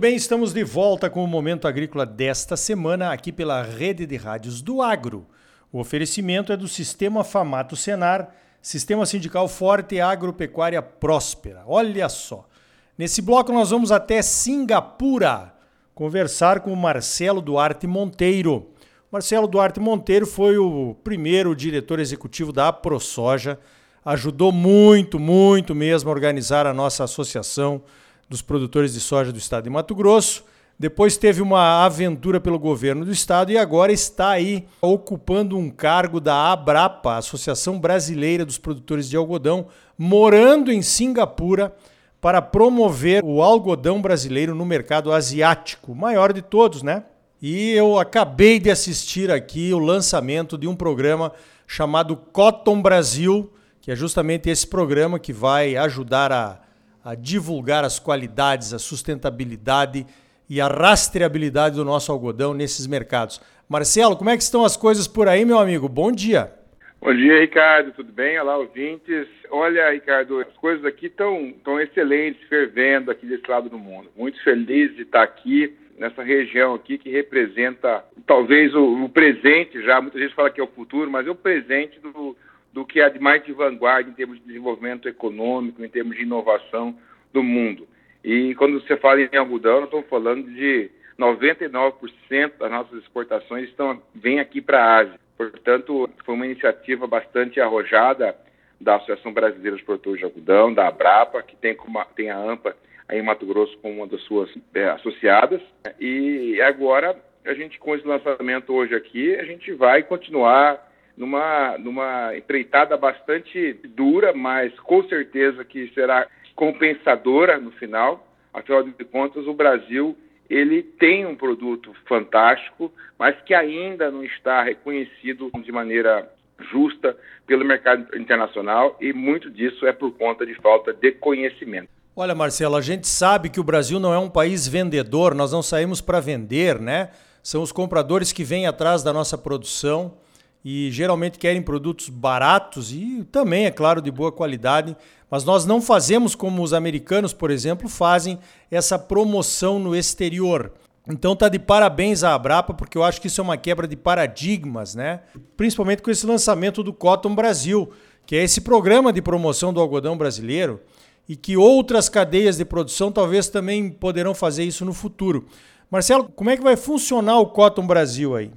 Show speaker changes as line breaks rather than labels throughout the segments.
Bem, estamos de volta com o Momento Agrícola desta semana, aqui pela Rede de Rádios do Agro. O oferecimento é do Sistema Famato Senar, Sistema Sindical Forte e Agropecuária Próspera. Olha só. Nesse bloco nós vamos até Singapura conversar com o Marcelo Duarte Monteiro. Marcelo Duarte Monteiro foi o primeiro diretor executivo da ProSoja, ajudou muito, muito mesmo a organizar a nossa associação dos produtores de soja do estado de Mato Grosso. Depois teve uma aventura pelo governo do estado e agora está aí ocupando um cargo da Abrapa, Associação Brasileira dos Produtores de Algodão, morando em Singapura para promover o algodão brasileiro no mercado asiático, maior de todos, né? E eu acabei de assistir aqui o lançamento de um programa chamado Cotton Brasil, que é justamente esse programa que vai ajudar a, a divulgar as qualidades, a sustentabilidade e a rastreabilidade do nosso algodão nesses mercados. Marcelo, como é que estão as coisas por aí, meu amigo? Bom dia.
Bom dia, Ricardo. Tudo bem? Olá, ouvintes. Olha, Ricardo, as coisas aqui estão tão excelentes, fervendo aqui desse lado do mundo. Muito feliz de estar aqui nessa região aqui que representa talvez o, o presente já. Muita gente fala que é o futuro, mas é o presente do, do que há de mais de vanguarda em termos de desenvolvimento econômico, em termos de inovação do mundo. E quando você fala em algodão, nós estamos falando de 99% das nossas exportações estão, vêm aqui para a Ásia. Portanto, foi uma iniciativa bastante arrojada da Associação Brasileira de Produtores de Algodão, da Abrapa, que tem, como, tem a AMPA aí em Mato Grosso como uma das suas é, associadas. E agora, a gente, com esse lançamento hoje aqui, a gente vai continuar numa, numa empreitada bastante dura, mas com certeza que será compensadora no final. Afinal de contas, o Brasil ele tem um produto fantástico, mas que ainda não está reconhecido de maneira justa pelo mercado internacional e muito disso é por conta de falta de conhecimento.
Olha, Marcelo, a gente sabe que o Brasil não é um país vendedor, nós não saímos para vender, né? São os compradores que vêm atrás da nossa produção e geralmente querem produtos baratos e também, é claro, de boa qualidade, mas nós não fazemos como os americanos, por exemplo, fazem essa promoção no exterior. Então tá de parabéns à Abrapa, porque eu acho que isso é uma quebra de paradigmas, né? Principalmente com esse lançamento do Cotton Brasil, que é esse programa de promoção do algodão brasileiro e que outras cadeias de produção talvez também poderão fazer isso no futuro. Marcelo, como é que vai funcionar o Cotton Brasil aí?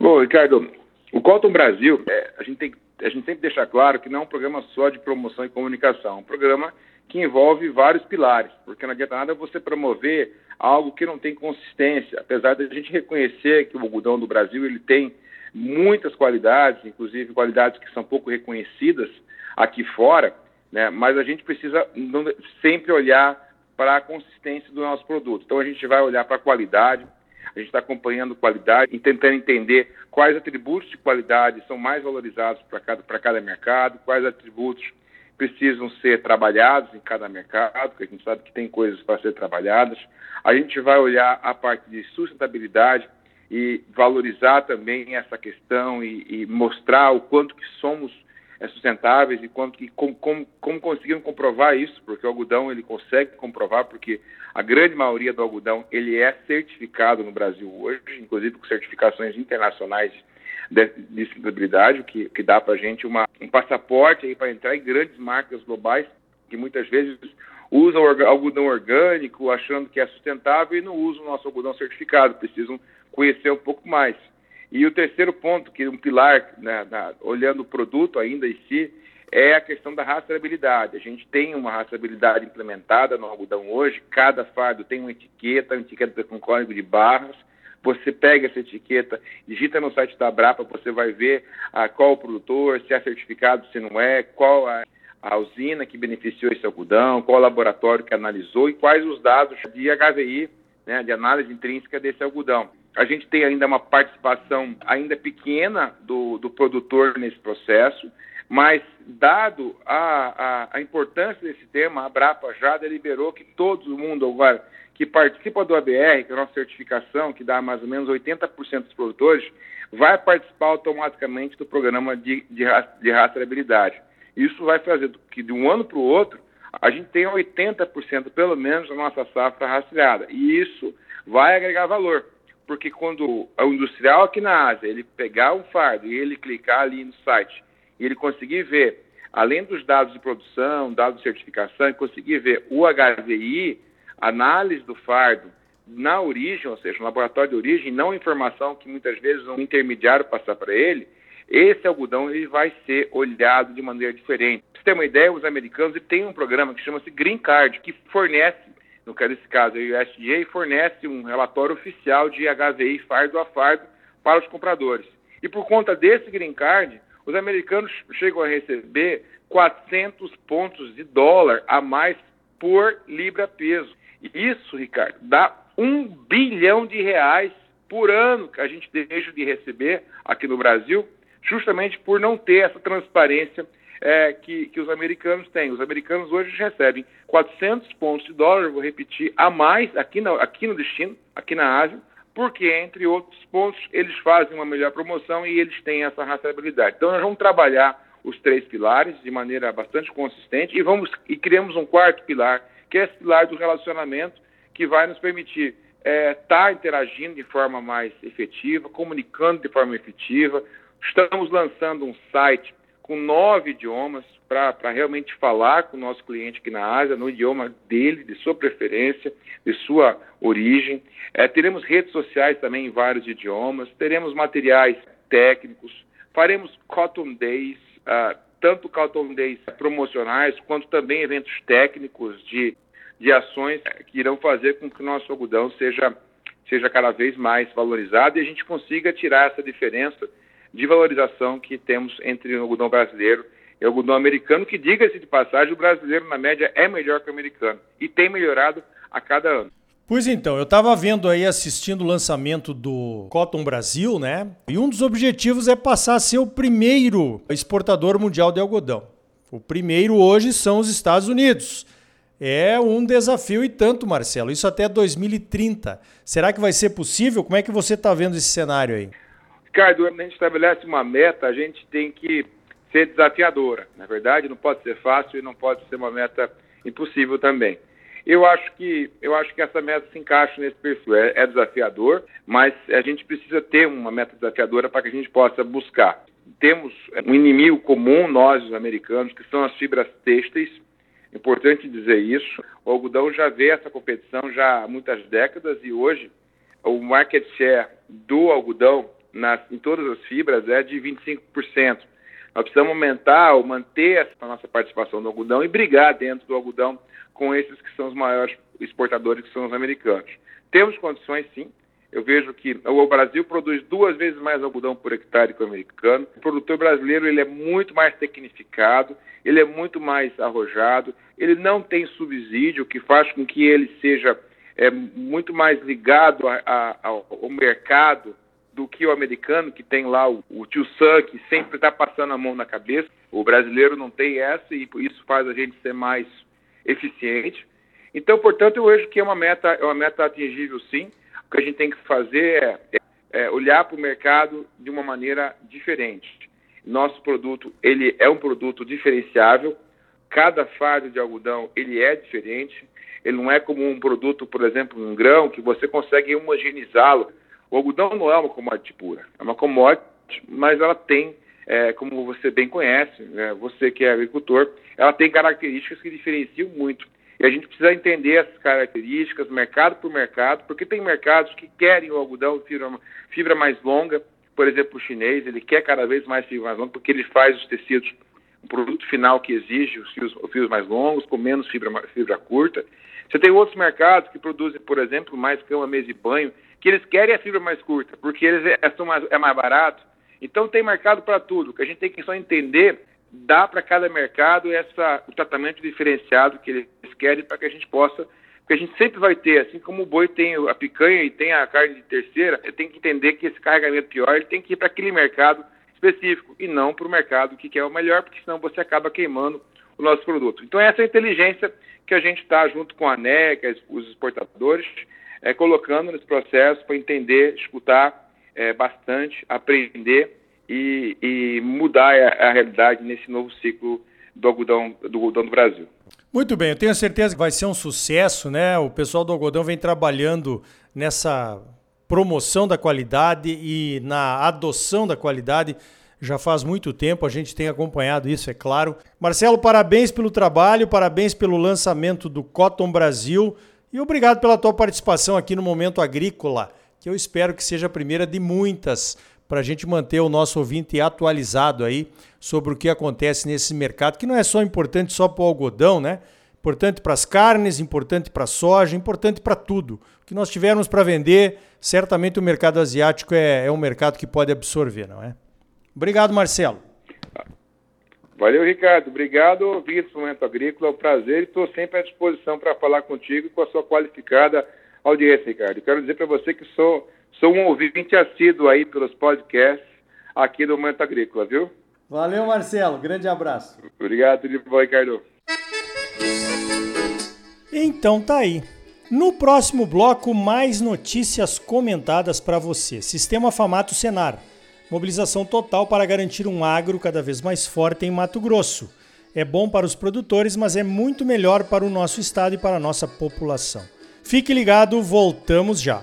Bom, Ricardo, o Cotton Brasil, é, a, gente tem, a gente claro que não é um programa só de promoção e comunicação, é um programa que envolve vários pilares, porque não adianta nada você promover algo que não tem consistência, apesar de a gente reconhecer que o algodão do Brasil ele tem muitas qualidades, inclusive qualidades que são pouco reconhecidas aqui fora, né? mas a gente precisa sempre olhar para a consistência do nosso produto. Então a gente vai olhar para a qualidade, a gente está acompanhando qualidade e tentando entender quais atributos de qualidade são mais valorizados para cada, cada mercado, quais atributos precisam ser trabalhados em cada mercado, porque a gente sabe que tem coisas para ser trabalhadas. A gente vai olhar a parte de sustentabilidade e valorizar também essa questão e, e mostrar o quanto que somos sustentáveis e quanto que, como, como, como conseguimos comprovar isso, porque o algodão ele consegue comprovar, porque a grande maioria do algodão ele é certificado no Brasil hoje, inclusive com certificações internacionais de, de sustentabilidade, o que, que dá para a gente uma, um passaporte para entrar em grandes marcas globais que muitas vezes usam algodão orgânico achando que é sustentável e não usam o nosso algodão certificado, precisam conhecer um pouco mais. E o terceiro ponto, que é um pilar, né, na, olhando o produto ainda em si, é a questão da rastreabilidade. A gente tem uma rastreabilidade implementada no algodão hoje, cada fardo tem uma etiqueta, uma etiqueta com código de barras. Você pega essa etiqueta, digita no site da Abrapa, você vai ver ah, qual o produtor, se é certificado, se não é, qual a, a usina que beneficiou esse algodão, qual o laboratório que analisou e quais os dados de HVI, né, de análise intrínseca desse algodão a gente tem ainda uma participação ainda pequena do, do produtor nesse processo, mas dado a, a, a, importância desse tema, a Brapa já deliberou que todo mundo agora que participa do ABR, que é a nossa certificação, que dá mais ou menos 80% dos produtores, vai participar automaticamente do programa de, de, de rastreabilidade. Isso vai fazer que de um ano para o outro a gente tem 80% pelo menos da nossa safra rastreada. E isso vai agregar valor. Porque quando o industrial aqui na Ásia, ele pegar um fardo e ele clicar ali no site e ele conseguir ver, além dos dados de produção, dados de certificação, e conseguir ver o HVI, análise do fardo na origem, ou seja, no laboratório de origem, não informação que muitas vezes um intermediário passar para ele, esse algodão ele vai ser olhado de maneira diferente. Para você ter uma ideia, os americanos têm um programa que chama-se Green Card, que fornece, no caso, o USDA fornece um relatório oficial de HVI fardo a fardo para os compradores. E por conta desse Green Card, os americanos chegam a receber 400 pontos de dólar a mais por libra-peso. Isso, Ricardo, dá um bilhão de reais por ano que a gente deixa de receber aqui no Brasil justamente por não ter essa transparência é, que, que, os americanos têm. Os americanos hoje recebem 400 pontos de dólar, vou repetir, a mais aqui, na, aqui no destino, aqui na Ásia, porque, entre outros pontos, eles fazem uma melhor promoção e eles têm essa rastreabilidade. Então, nós vamos trabalhar os três pilares de maneira bastante consistente e vamos e criamos um quarto pilar, que é esse pilar do relacionamento, que vai nos permitir estar é, tá interagindo de forma mais efetiva, comunicando de forma efetiva, Estamos lançando um site com nove idiomas para realmente falar com o nosso cliente aqui na Ásia, no idioma dele, de sua preferência, de sua origem. É, teremos redes sociais também em vários idiomas, teremos materiais técnicos, faremos Cotton Days, uh, tanto Cotton Days promocionais, quanto também eventos técnicos de, de ações que irão fazer com que o nosso algodão seja, seja cada vez mais valorizado e a gente consiga tirar essa diferença de valorização que temos entre o algodão brasileiro e o algodão americano, que, diga-se de passagem, o brasileiro, na média, é melhor que o americano e tem melhorado a cada ano.
Pois então, eu estava vendo aí, assistindo o lançamento do Cotton Brasil, né? E um dos objetivos é passar a ser o primeiro exportador mundial de algodão. O primeiro hoje são os Estados Unidos. É um desafio e tanto, Marcelo. Isso até 2030. Será que vai ser possível? Como é que você está vendo esse cenário aí?
Ricardo, quando a gente estabelece uma meta, a gente tem que ser desafiadora. Na verdade, não pode ser fácil e não pode ser uma meta impossível também. Eu acho que eu acho que essa meta se encaixa nesse perfil. É, é desafiador, mas a gente precisa ter uma meta desafiadora para que a gente possa buscar. Temos um inimigo comum, nós, os americanos, que são as fibras têxteis. Importante dizer isso. O algodão já vê essa competição já há muitas décadas e hoje o market share do algodão nas, em todas as fibras é de 25%. Nós precisamos aumentar ou manter a nossa participação no algodão e brigar dentro do algodão com esses que são os maiores exportadores, que são os americanos. Temos condições, sim. Eu vejo que o Brasil produz duas vezes mais algodão por hectare que o americano. O produtor brasileiro ele é muito mais tecnificado, ele é muito mais arrojado, ele não tem subsídio, que faz com que ele seja é, muito mais ligado a, a, ao mercado do que o americano, que tem lá o, o tio Sam, que sempre está passando a mão na cabeça. O brasileiro não tem essa e isso faz a gente ser mais eficiente. Então, portanto, eu vejo que é uma meta, é uma meta atingível sim. O que a gente tem que fazer é, é, é olhar para o mercado de uma maneira diferente. Nosso produto, ele é um produto diferenciável. Cada fardo de algodão, ele é diferente. Ele não é como um produto, por exemplo, um grão, que você consegue homogeneizá-lo o algodão não é uma commodity pura, é uma commodity, mas ela tem, é, como você bem conhece, né, você que é agricultor, ela tem características que diferenciam muito. E a gente precisa entender essas características, mercado por mercado, porque tem mercados que querem o algodão fibra, fibra mais longa, por exemplo, o chinês, ele quer cada vez mais fibra mais longa, porque ele faz os tecidos, o produto final que exige os fios, os fios mais longos, com menos fibra, fibra curta. Você tem outros mercados que produzem, por exemplo, mais cama, mesa e banho, que eles querem a fibra mais curta, porque eles é, mais, é mais barato. Então tem mercado para tudo. O que a gente tem que só entender, dá para cada mercado essa, o tratamento diferenciado que eles querem para que a gente possa porque a gente sempre vai ter, assim como o boi tem a picanha e tem a carne de terceira, tem que entender que esse carregamento pior ele tem que ir para aquele mercado específico e não para o mercado que quer o melhor, porque senão você acaba queimando o nosso produto. Então essa é inteligência que a gente está junto com a ANEC, os exportadores, é, colocando nesse processo para entender, escutar é, bastante, aprender e, e mudar a, a, realidade nesse novo ciclo do algodão do, algodão do Brasil.
Muito bem, eu tenho certeza que vai ser um sucesso, né? O pessoal do algodão vem trabalhando nessa promoção da qualidade e na adoção da qualidade já faz muito tempo, a gente tem acompanhado isso, é claro. Marcelo, parabéns pelo trabalho, parabéns pelo lançamento do Cotton Brasil e obrigado pela tua participação aqui no Momento Agrícola, que eu espero que seja a primeira de muitas para a gente manter o nosso ouvinte atualizado aí sobre o que acontece nesse mercado, que não é só importante só para o algodão, né? Importante para as carnes, importante para a soja, importante para tudo. O que nós tivermos para vender, certamente o mercado asiático é, é um mercado que pode absorver, não é? Obrigado, Marcelo.
Valeu, Ricardo. Obrigado, do Momento Agrícola. É um prazer e estou sempre à disposição para falar contigo e com a sua qualificada audiência, Ricardo. Quero dizer para você que sou, sou um ouvinte assíduo aí pelos podcasts aqui do Momento Agrícola, viu?
Valeu, Marcelo. Grande abraço.
Obrigado, bom, Ricardo.
Então tá aí. No próximo bloco, mais notícias comentadas para você. Sistema Famato Senar Mobilização total para garantir um agro cada vez mais forte em Mato Grosso. É bom para os produtores, mas é muito melhor para o nosso estado e para a nossa população. Fique ligado, voltamos já.